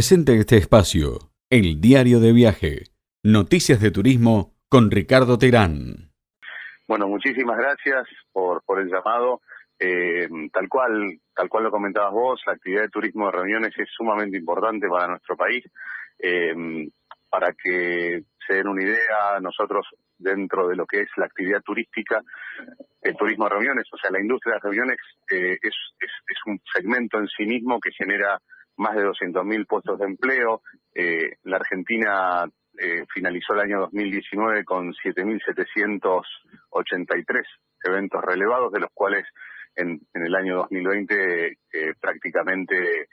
Presente este espacio, el diario de viaje, noticias de turismo con Ricardo Terán. Bueno, muchísimas gracias por, por el llamado. Eh, tal cual, tal cual lo comentabas vos, la actividad de turismo de reuniones es sumamente importante para nuestro país. Eh, para que se den una idea, nosotros dentro de lo que es la actividad turística, el turismo de reuniones, o sea, la industria de reuniones eh, es, es, un segmento en sí mismo que genera más de 200.000 puestos de empleo. Eh, la Argentina eh, finalizó el año 2019 con 7.783 eventos relevados, de los cuales en, el año 2020 eh, prácticamente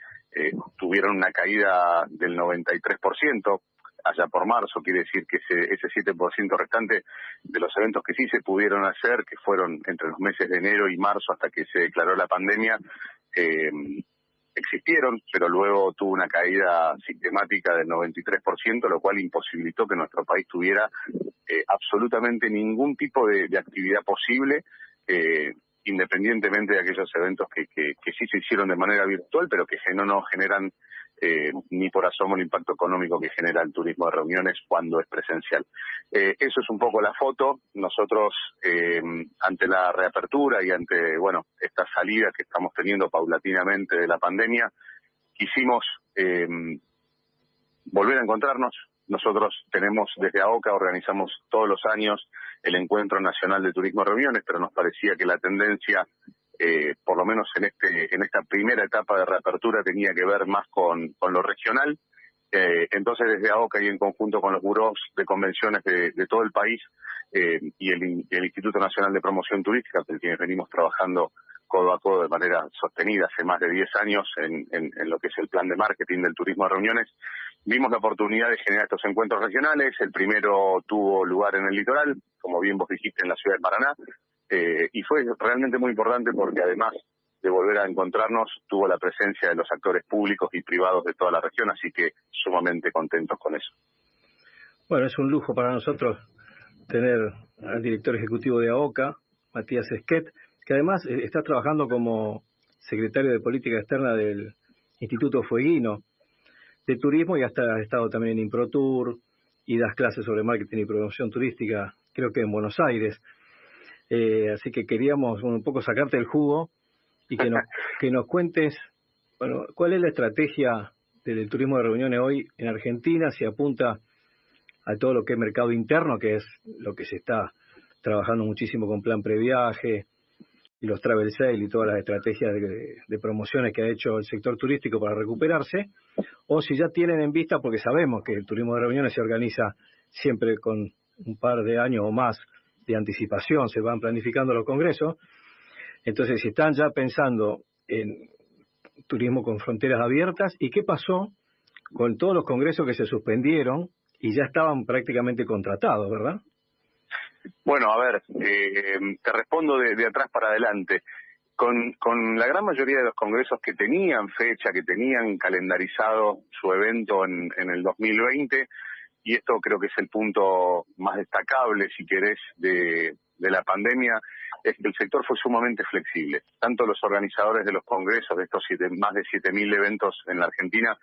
tuvieron una caída del 93%, allá por marzo, quiere decir que ese, ese 7% restante de los eventos que sí se pudieron hacer, que fueron entre los meses de enero y marzo hasta que se declaró la pandemia, existieron, pero luego tuvo una caída sistemática del 93%, lo cual imposibilitó que nuestro país tuviera eh, absolutamente ningún tipo de, actividad posible, eh, independientemente de aquellos eventos que, sí se hicieron de manera virtual, pero que no, no generan eh, ni por asomo el impacto económico que genera el turismo de reuniones cuando es presencial. Eh, eso es un poco la foto. Nosotros, eh, ante la reapertura y ante, bueno, esta salida que estamos teniendo paulatinamente de la pandemia, quisimos eh, volver a encontrarnos. Nosotros tenemos desde AOCA, organizamos todos los años el Encuentro Nacional de Turismo de Reuniones, pero nos parecía que la tendencia eh, por lo menos en este en esta primera etapa de reapertura tenía que ver más con, con lo regional. Eh, entonces desde AOCA y en conjunto con los buros de convenciones de, todo el país eh, y el, Instituto Nacional de Promoción Turística, con quienes venimos trabajando codo a codo de manera sostenida hace más de 10 años en, lo que es el plan de marketing del turismo de reuniones, vimos la oportunidad de generar estos encuentros regionales. El primero tuvo lugar en el litoral, como bien vos dijiste, en la ciudad de Paraná, eh, y fue realmente muy importante porque además de volver a encontrarnos, tuvo la presencia de los actores públicos y privados de toda la región, así que sumamente contentos con eso. Bueno, es un lujo para nosotros tener al director ejecutivo de AOCA, Matías Esquet, que además eh, está trabajando como secretario de Política Externa del Instituto Fueguino de Turismo y hasta ha estado también en ImproTour y das clases sobre marketing y promoción turística, creo que en Buenos Aires. Eh, así que queríamos un poco sacarte el jugo y que nos, que nos cuentes, bueno, cuál es la estrategia del turismo de reuniones hoy en Argentina, si apunta a todo lo que es mercado interno, que es lo que se está trabajando muchísimo con plan previaje y los travel sale y todas las estrategias de, de, promociones que ha hecho el sector turístico para recuperarse, o si ya tienen en vista, porque sabemos que el turismo de reuniones se organiza siempre con un par de años o más de anticipación, se van planificando los congresos. Entonces, si están ya pensando en turismo con fronteras abiertas, ¿y qué pasó con todos los congresos que se suspendieron y ya estaban prácticamente contratados, verdad? Bueno, a ver, eh, te respondo de, atrás para adelante. Con, con la gran mayoría de los congresos que tenían fecha, que tenían calendarizado su evento en, en el 2020, y esto creo que es el punto más destacable, si querés, de, la pandemia, es que el sector fue sumamente flexible. Tanto los organizadores de los congresos, de estos siete, más de 7.000 eventos en la Argentina,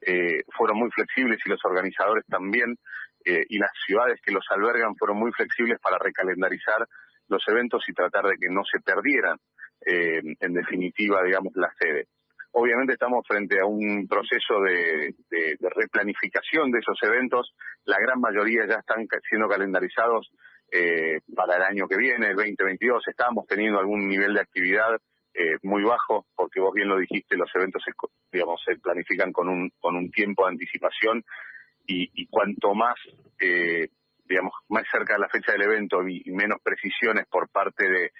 eh, fueron muy flexibles y los organizadores también, eh, y las ciudades que los albergan fueron muy flexibles para recalendarizar los eventos y tratar de que no se perdieran, eh, en definitiva, digamos, la sede. Obviamente estamos frente a un proceso de, replanificación de esos eventos. La gran mayoría ya están siendo calendarizados eh, para el año que viene, el 2022. Estamos teniendo algún nivel de actividad eh, muy bajo, porque vos bien lo dijiste, los eventos se, digamos, se planifican con un, con un tiempo de anticipación y, y cuanto más, eh, digamos, más cerca de la fecha del evento y menos precisiones por parte de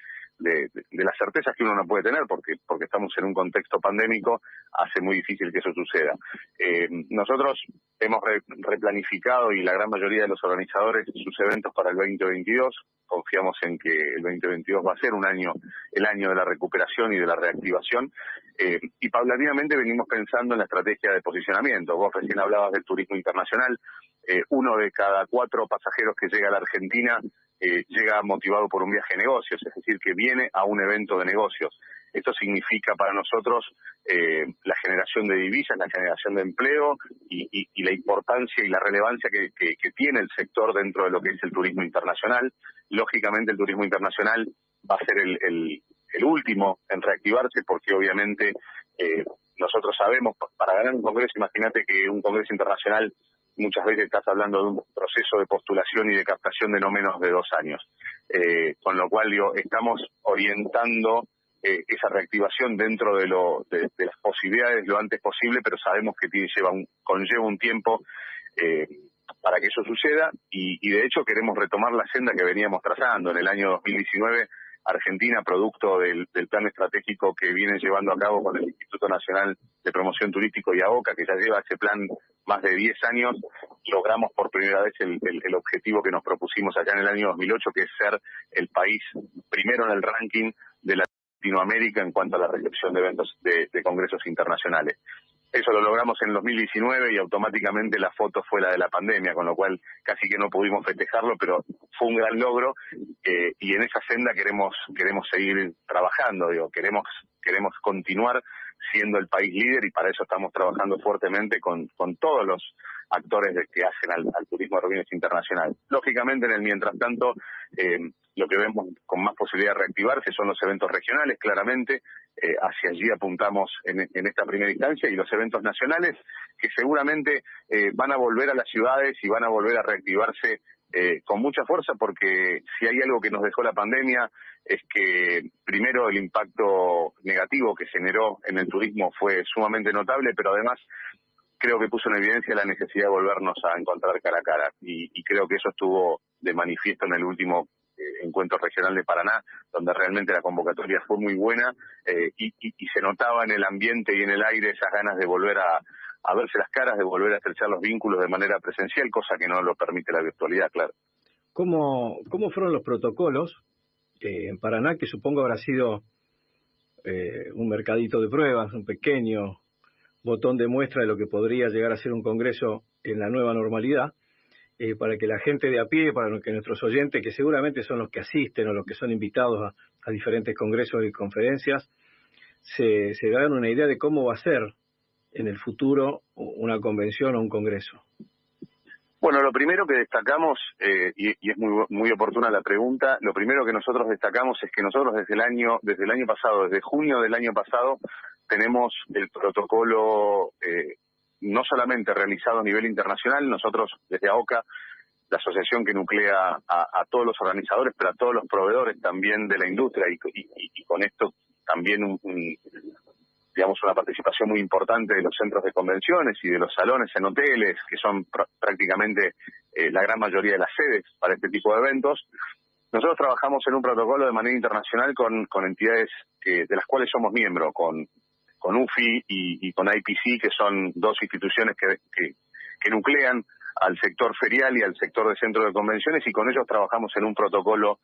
de, las certezas que uno no puede tener porque porque estamos en un contexto pandémico hace muy difícil que eso suceda. Eh, nosotros hemos re, replanificado y la gran mayoría de los organizadores sus eventos para el 2022 confiamos en que el 2022 va a ser un año el año de la recuperación y de la reactivación. Eh, y paulatinamente venimos pensando en la estrategia de posicionamiento. Vos recién hablabas del turismo internacional. Eh, uno de cada cuatro pasajeros que llega a la Argentina eh, llega motivado por un viaje de negocios, es decir, que viene a un evento de negocios. Esto significa para nosotros eh, la generación de divisas, la generación de empleo y, la importancia y la relevancia que, tiene el sector dentro de lo que es el turismo internacional. Lógicamente el turismo internacional va a ser el, último en reactivarse porque obviamente eh, nosotros sabemos, para ganar un congreso, imagínate que un congreso internacional muchas veces estás hablando de un proceso de postulación y de captación de no menos de dos años. Eh, con lo cual, digo, estamos orientando eh, esa reactivación dentro de, lo, de, las posibilidades lo antes posible, pero sabemos que tiene, lleva un, conlleva un tiempo eh, para que eso suceda y, y, de hecho queremos retomar la senda que veníamos trazando en el año 2019 Argentina, producto del, plan estratégico que viene llevando a cabo con el Instituto Nacional de Promoción Turístico y AOCA, que ya lleva ese plan más de 10 años, logramos por primera vez el, objetivo que nos propusimos allá en el año 2008, que es ser el país primero en el ranking de Latinoamérica en cuanto a la recepción de eventos de congresos internacionales. Eso lo logramos en 2019 y automáticamente la foto fue la de la pandemia, con lo cual casi que no pudimos festejarlo, pero fue un gran logro eh, y en esa senda queremos queremos seguir trabajando, digo, queremos queremos continuar siendo el país líder y para eso estamos trabajando fuertemente con, con todos los actores que hacen al, turismo de reuniones internacional. Lógicamente, en el mientras tanto, eh, lo que vemos con más posibilidad de reactivarse son los eventos regionales, claramente, eh, hacia allí apuntamos en, esta primera instancia, y los eventos nacionales, que seguramente eh, van a volver a las ciudades y van a volver a reactivarse con mucha fuerza, porque si hay algo que nos dejó la pandemia es que primero el impacto negativo que generó en el turismo fue sumamente notable, pero además creo que puso en evidencia la necesidad de volvernos a encontrar cara a cara. Y, creo que eso estuvo de manifiesto en el último eh, encuentro regional de Paraná, donde realmente la convocatoria fue muy buena eh, y, se notaba en el ambiente y en el aire esas ganas de volver a, verse las caras, de volver a estrechar los vínculos de manera presencial, cosa que no lo permite la virtualidad, claro. ¿Cómo, fueron los protocolos eh, en Paraná, que supongo habrá sido un mercadito de pruebas, un pequeño botón de muestra de lo que podría llegar a ser un Congreso en la nueva normalidad, eh, para que la gente de a pie, para que nuestros oyentes, que seguramente son los que asisten o los que son invitados a, diferentes congresos y conferencias, se, se hagan una idea de cómo va a ser en el futuro una convención o un congreso. Bueno, lo primero que destacamos, eh, y, es muy, muy oportuna la pregunta, lo primero que nosotros destacamos es que nosotros desde el año, desde el año pasado, desde junio del año pasado, tenemos el protocolo eh, no solamente realizado a nivel internacional, nosotros desde AOCA, la asociación que nuclea a, todos los organizadores, pero a todos los proveedores también de la industria y, con esto también un, digamos una participación muy importante de los centros de convenciones y de los salones en hoteles, que son prácticamente eh, la gran mayoría de las sedes para este tipo de eventos. Nosotros trabajamos en un protocolo de manera internacional con, con entidades de las cuales somos miembros, con con UFI y, con IPC, que son dos instituciones que, nuclean al sector ferial y al sector de centro de convenciones y con ellos trabajamos en un protocolo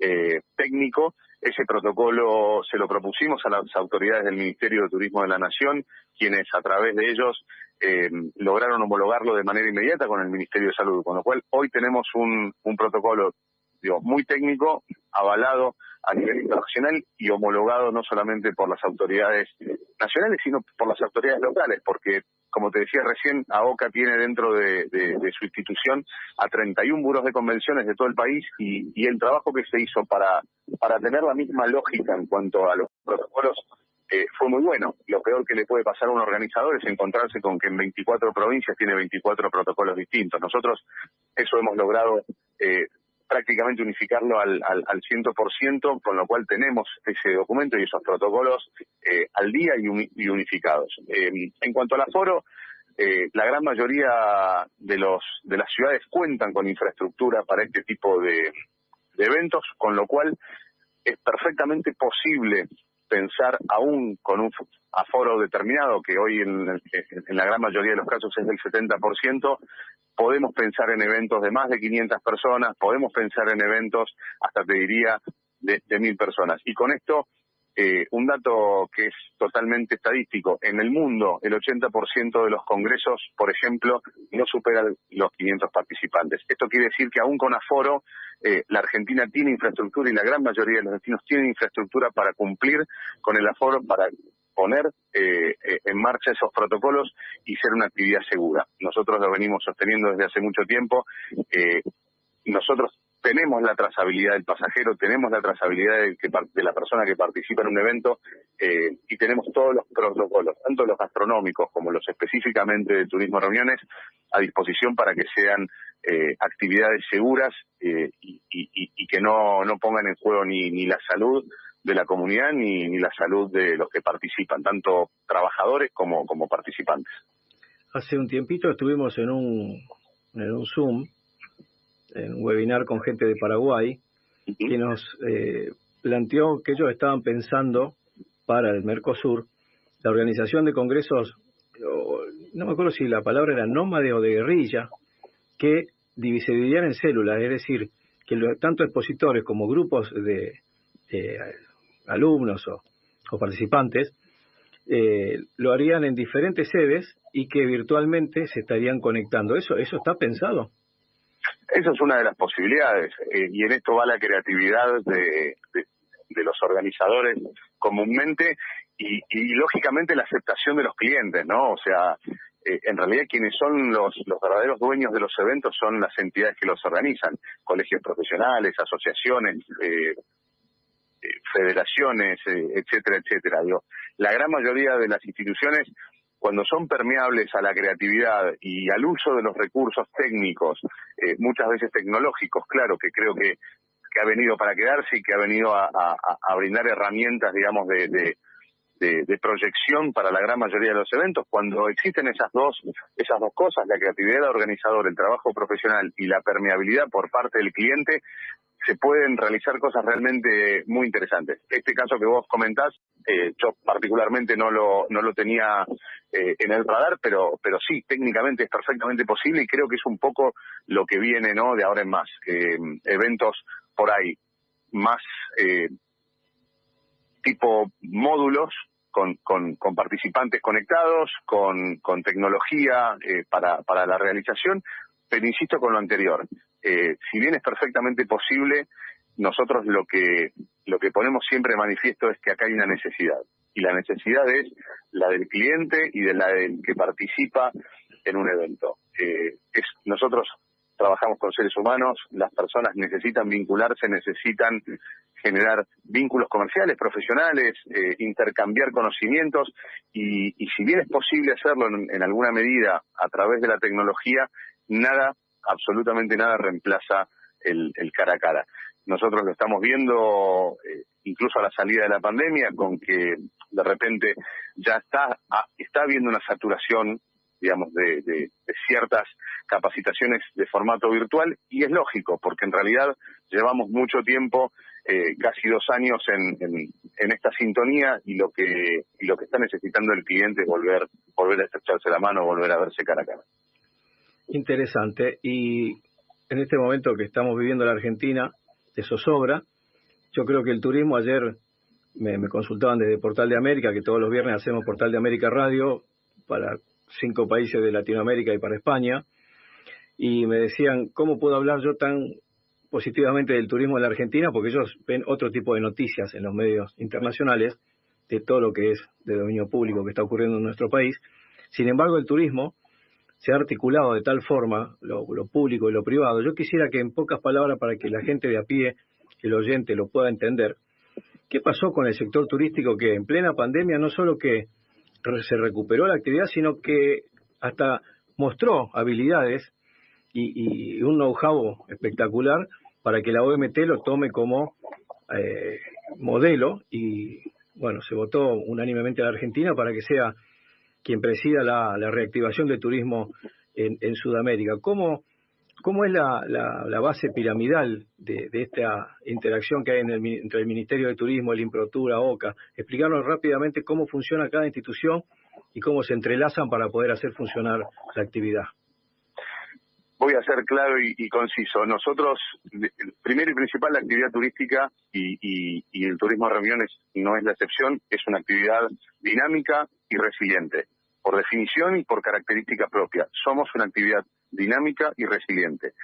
eh, técnico. Ese protocolo se lo propusimos a las autoridades del Ministerio de Turismo de la Nación, quienes a través de ellos eh, lograron homologarlo de manera inmediata con el Ministerio de Salud, con lo cual hoy tenemos un, un protocolo digo, muy técnico, avalado a nivel internacional y homologado no solamente por las autoridades nacionales, sino por las autoridades locales, porque, como te decía recién, AOCA tiene dentro de, su institución a 31 buros de convenciones de todo el país y, el trabajo que se hizo para, para tener la misma lógica en cuanto a los protocolos eh, fue muy bueno. Lo peor que le puede pasar a un organizador es encontrarse con que en 24 provincias tiene 24 protocolos distintos. Nosotros eso hemos logrado eh, prácticamente unificarlo al, al, al 100%, con lo cual tenemos ese documento y esos protocolos eh, al día y, unificados. Em, en cuanto al aforo, eh, la gran mayoría de, los, de las ciudades cuentan con infraestructura para este tipo de, eventos, con lo cual es perfectamente posible pensar aún con un aforo determinado, que hoy en, la gran mayoría de los casos es del 70%, podemos pensar en eventos de más de 500 personas, podemos pensar en eventos hasta te diría de, mil personas. Y con esto, eh, un dato que es totalmente estadístico, en el mundo el 80% de los congresos, por ejemplo, no superan los 500 participantes. Esto quiere decir que aún con aforo, eh, la Argentina tiene infraestructura y la gran mayoría de los destinos tienen infraestructura para cumplir con el aforo, para poner eh, en marcha esos protocolos y ser una actividad segura. Nosotros lo venimos sosteniendo desde hace mucho tiempo. nosotros tenemos la trazabilidad del pasajero, tenemos la trazabilidad de, que, de la persona que participa en un evento eh, y tenemos todos los protocolos, tanto los gastronómicos como los específicamente de turismo reuniones, a disposición para que sean eh, actividades seguras eh, y, que no, no pongan en juego ni, la salud de la comunidad ni, ni la salud de los que participan, tanto trabajadores como, como participantes. Hace un tiempito estuvimos en un, en un Zoom en un webinar con gente de Paraguay, que nos eh, planteó que ellos estaban pensando para el Mercosur la organización de congresos, no me acuerdo si la palabra era nómade o de guerrilla, que se dividían en células, es decir, que tanto expositores como grupos de alumnos o, participantes eh, lo harían en diferentes sedes y que virtualmente se estarían conectando. ¿Eso, eso está pensado? Esa es una de las posibilidades eh, y en esto va la creatividad de, los organizadores comúnmente y, lógicamente la aceptación de los clientes, ¿no? O sea, eh, en realidad quienes son los, los verdaderos dueños de los eventos son las entidades que los organizan, colegios profesionales, asociaciones, eh, federaciones, etcétera, etcétera. Digo, la gran mayoría de las instituciones cuando son permeables a la creatividad y al uso de los recursos técnicos, eh, muchas veces tecnológicos, claro, que creo que, ha venido para quedarse y que ha venido a, brindar herramientas, digamos, de, de, proyección para la gran mayoría de los eventos, cuando existen esas dos, esas dos cosas, la creatividad del organizador, el trabajo profesional y la permeabilidad por parte del cliente, se pueden realizar cosas realmente muy interesantes. Este caso que vos comentás, eh, yo particularmente no lo, no lo tenía eh, en el radar, pero, pero sí, técnicamente es perfectamente posible y creo que es un poco lo que viene ¿no? de ahora en más. Eh, eventos por ahí más tipo módulos con, con, participantes conectados, con, con tecnología para, para la realización, pero insisto con lo anterior, eh, si bien es perfectamente posible, nosotros lo que, lo que ponemos siempre manifiesto es que acá hay una necesidad. Y la necesidad es la del cliente y de la del que participa en un evento. Eh, es, nosotros trabajamos con seres humanos, las personas necesitan vincularse, necesitan generar vínculos comerciales, profesionales, eh, intercambiar conocimientos y, y, si bien es posible hacerlo en, alguna medida a través de la tecnología, nada absolutamente nada reemplaza el, cara a cara. Nosotros lo estamos viendo eh, incluso a la salida de la pandemia, con que de repente ya está, ah, está habiendo una saturación, digamos, de, ciertas capacitaciones de formato virtual, y es lógico, porque en realidad llevamos mucho tiempo, eh, casi dos años en, en, esta sintonía, y lo que, y lo que está necesitando el cliente es volver, volver a estrecharse la mano, volver a verse cara a cara. Interesante. Y en este momento que estamos viviendo en la Argentina, de zozobra, yo creo que el turismo ayer me, consultaban desde Portal de América, que todos los viernes hacemos Portal de América Radio para cinco países de Latinoamérica y para España, y me decían, ¿cómo puedo hablar yo tan positivamente del turismo en la Argentina? Porque ellos ven otro tipo de noticias en los medios internacionales de todo lo que es de dominio público que está ocurriendo en nuestro país. Sin embargo, el turismo se ha articulado de tal forma lo, público y lo privado. Yo quisiera que en pocas palabras, para que la gente de a pie, el oyente, lo pueda entender, ¿qué pasó con el sector turístico que en plena pandemia no solo que se recuperó la actividad, sino que hasta mostró habilidades y, un know-how espectacular para que la OMT lo tome como eh, modelo y bueno, se votó unánimemente a la Argentina para que sea quien presida la, reactivación del turismo en, Sudamérica. ¿Cómo, es la, la, base piramidal de, esta interacción que hay entre el Ministerio de Turismo, el Improtura, OCA? Explicarnos rápidamente cómo funciona cada institución y cómo se entrelazan para poder hacer funcionar la actividad. Voy a ser claro y, conciso. Nosotros, primero y principal, la actividad turística y, y, el turismo de reuniones no es la excepción, es una actividad dinámica y resiliente por definición y por característica propia. Somos una actividad dinámica y resiliente.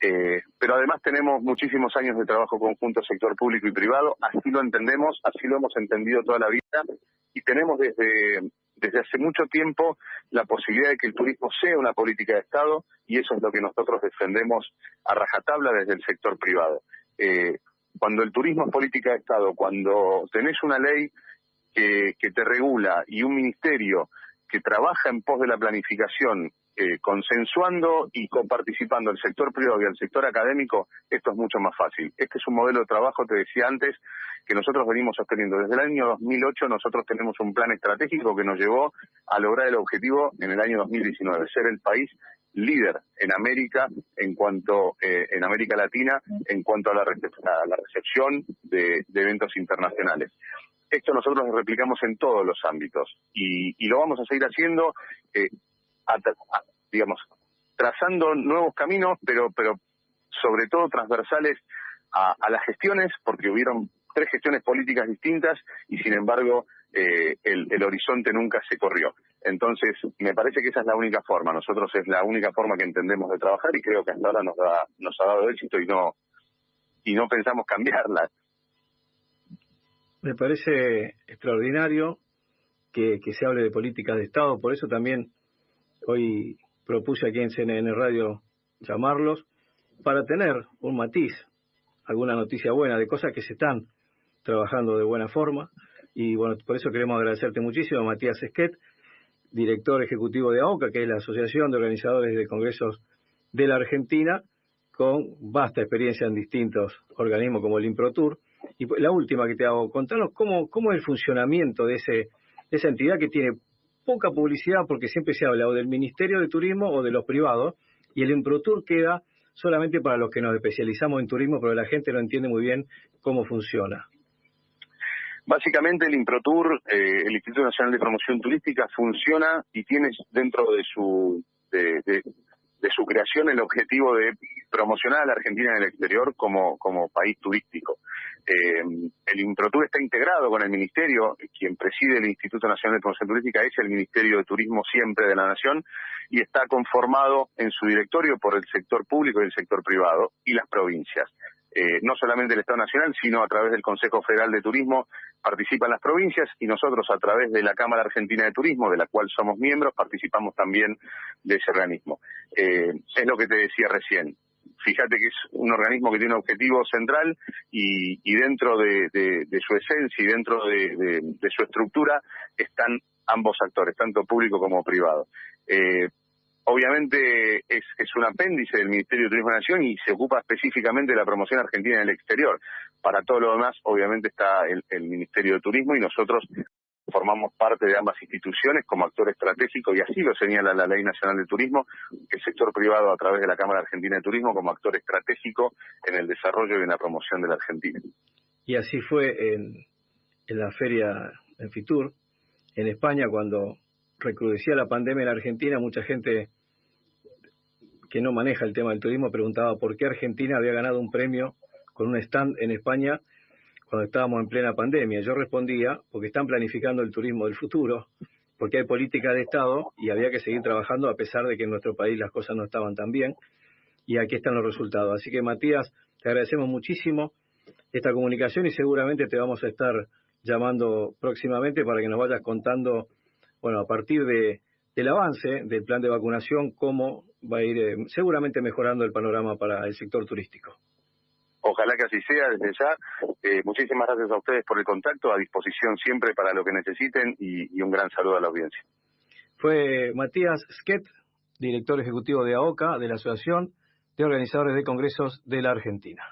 Eh, pero además tenemos muchísimos años de trabajo conjunto sector público y privado, así lo entendemos, así lo hemos entendido toda la vida y tenemos desde, desde hace mucho tiempo la posibilidad de que el turismo sea una política de Estado y eso es lo que nosotros defendemos a rajatabla desde el sector privado. Eh, cuando el turismo es política de Estado, cuando tenés una ley que, que te regula y un ministerio que trabaja en pos de la planificación, eh, consensuando y coparticipando el sector privado y el sector académico, esto es mucho más fácil. Este es un modelo de trabajo, te decía antes, que nosotros venimos sosteniendo. Desde el año 2008 nosotros tenemos un plan estratégico que nos llevó a lograr el objetivo en el año 2019, ser el país líder en América en cuanto eh, en América Latina en cuanto a la, la recepción de, eventos internacionales. Esto nosotros lo replicamos en todos los ámbitos y, lo vamos a seguir haciendo, eh, digamos, trazando nuevos caminos, pero, pero sobre todo transversales a, las gestiones, porque hubieron tres gestiones políticas distintas y sin embargo eh, el, el, horizonte nunca se corrió. Entonces, me parece que esa es la única forma. Nosotros es la única forma que entendemos de trabajar y creo que hasta ahora nos, da, nos ha dado éxito y no, y no pensamos cambiarla. Me parece extraordinario que, se hable de políticas de Estado, por eso también hoy propuse aquí en CNN Radio llamarlos, para tener un matiz, alguna noticia buena de cosas que se están trabajando de buena forma. Y bueno, por eso queremos agradecerte muchísimo, Matías Esquet, director ejecutivo de AOCA, que es la Asociación de Organizadores de Congresos de la Argentina, con vasta experiencia en distintos organismos como el IMPROTUR. Y la última que te hago, contanos cómo, cómo es el funcionamiento de, ese, de esa entidad que tiene poca publicidad porque siempre se habla o del Ministerio de Turismo o de los privados, y el IMPROTUR queda solamente para los que nos especializamos en turismo, pero la gente no entiende muy bien cómo funciona. Básicamente el IMPROTUR, eh, el Instituto Nacional de Promoción Turística, funciona y tiene dentro de su su creación el objetivo de promocionar a la Argentina en el exterior como, como país turístico. Eh, el IMPROTUR está integrado con el Ministerio, quien preside el Instituto Nacional de Promoción Turística es el Ministerio de Turismo siempre de la Nación, y está conformado en su directorio por el sector público y el sector privado y las provincias. Eh, no solamente el Estado Nacional, sino a través del Consejo Federal de Turismo participan las provincias y nosotros a través de la Cámara Argentina de Turismo, de la cual somos miembros, participamos también de ese organismo. Eh, es lo que te decía recién. Fíjate que es un organismo que tiene un objetivo central y, dentro de, su esencia y dentro de, su estructura están ambos actores, tanto público como privado. Eh, obviamente es, un apéndice del Ministerio de Turismo de Nación y se ocupa específicamente de la promoción argentina en el exterior. Para todo lo demás, obviamente está el, Ministerio de Turismo y nosotros formamos parte de ambas instituciones como actor estratégico y así lo señala la Ley Nacional de Turismo, el sector privado a través de la Cámara Argentina de Turismo como actor estratégico en el desarrollo y en la promoción de la Argentina. Y así fue en, en la feria en Fitur, en España, cuando recrudecía la pandemia en Argentina, mucha gente que no maneja el tema del turismo preguntaba por qué Argentina había ganado un premio con un stand en España cuando estábamos en plena pandemia. Yo respondía, porque están planificando el turismo del futuro, porque hay política de Estado y había que seguir trabajando a pesar de que en nuestro país las cosas no estaban tan bien. Y aquí están los resultados. Así que Matías, te agradecemos muchísimo esta comunicación y seguramente te vamos a estar llamando próximamente para que nos vayas contando, bueno, a partir de, del avance del plan de vacunación, cómo va a ir eh, seguramente mejorando el panorama para el sector turístico. Ojalá que así sea desde ya. Eh, muchísimas gracias a ustedes por el contacto, a disposición siempre para lo que necesiten y, un gran saludo a la audiencia. Fue Matías Sket, director ejecutivo de AOCA, de la Asociación de Organizadores de Congresos de la Argentina.